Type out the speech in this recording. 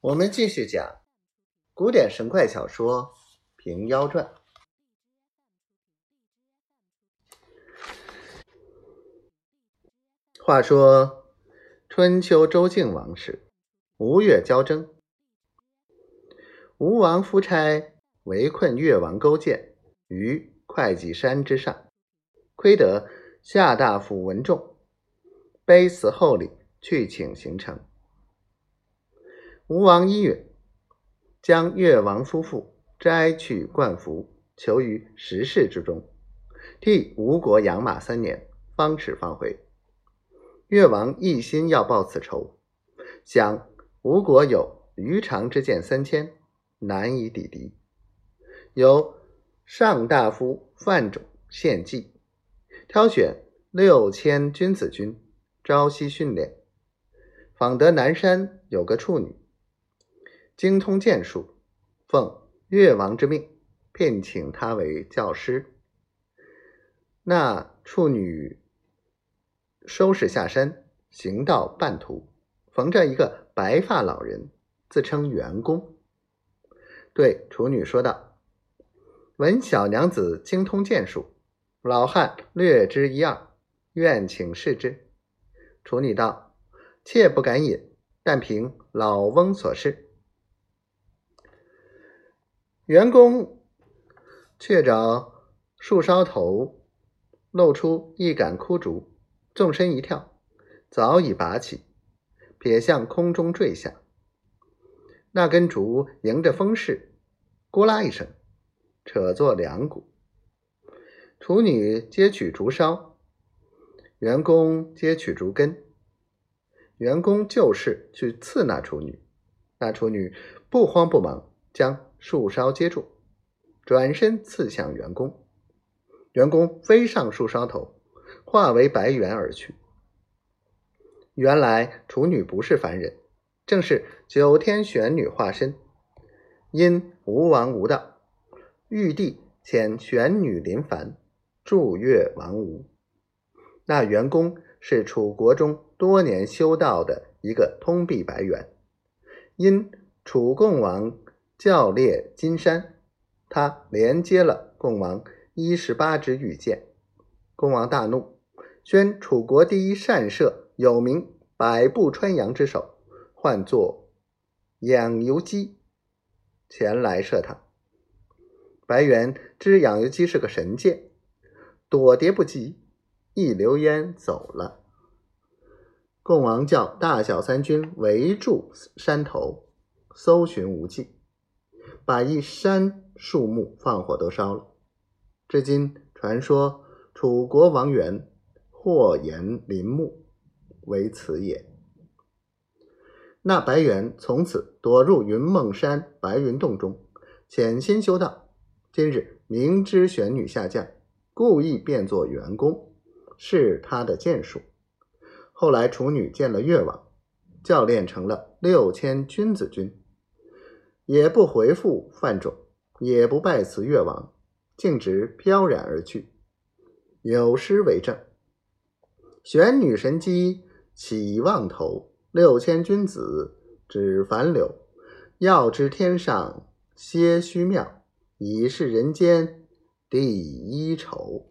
我们继续讲古典神怪小说《平妖传》。话说春秋周敬王时，吴越交争，吴王夫差围困越王勾践于会稽山之上，亏得夏大夫文仲卑辞厚礼，去请行程。吴王伊允将越王夫妇摘去冠服，囚于石室之中，替吴国养马三年，方始放回。越王一心要报此仇，想吴国有鱼肠之剑三千，难以抵敌。由上大夫范仲献计，挑选六千君子军，朝夕训练。访得南山有个处女。精通剑术，奉越王之命，聘请他为教师。那处女收拾下山，行到半途，逢着一个白发老人，自称员工，对处女说道：“闻小娘子精通剑术，老汉略知一二，愿请试之。”处女道：“妾不敢饮，但凭老翁所示。”员工却找树梢头露出一杆枯竹，纵身一跳，早已拔起，撇向空中坠下。那根竹迎着风势，咕啦一声，扯作两股。处女接取竹梢，员工接取竹根。员工就势去刺那处女，那处女不慌不忙将。树梢接住，转身刺向员工。员工飞上树梢头，化为白猿而去。原来处女不是凡人，正是九天玄女化身。因吴王无道，玉帝遣玄女临凡，助越王吴。那员工是楚国中多年修道的一个通臂白猿，因楚共王。教猎金山，他连接了共王一十八支御箭。共王大怒，宣楚国第一善射有名百步穿杨之手，唤作养由基，前来射他。白猿知养由基是个神箭，躲跌不及，一溜烟走了。共王叫大小三军围住山头，搜寻无迹。把一山树木放火都烧了。至今传说楚国王元祸延林木，为此也。那白猿从此躲入云梦山白云洞中，潜心修道。今日明知玄女下降，故意变作员工，是他的剑术。后来处女见了越王，教练成了六千君子军。也不回复范仲，也不拜辞越王，径直飘然而去。有诗为证：“玄女神机起望头，六千君子指樊柳。要知天上些虚妙，已是人间第一愁。”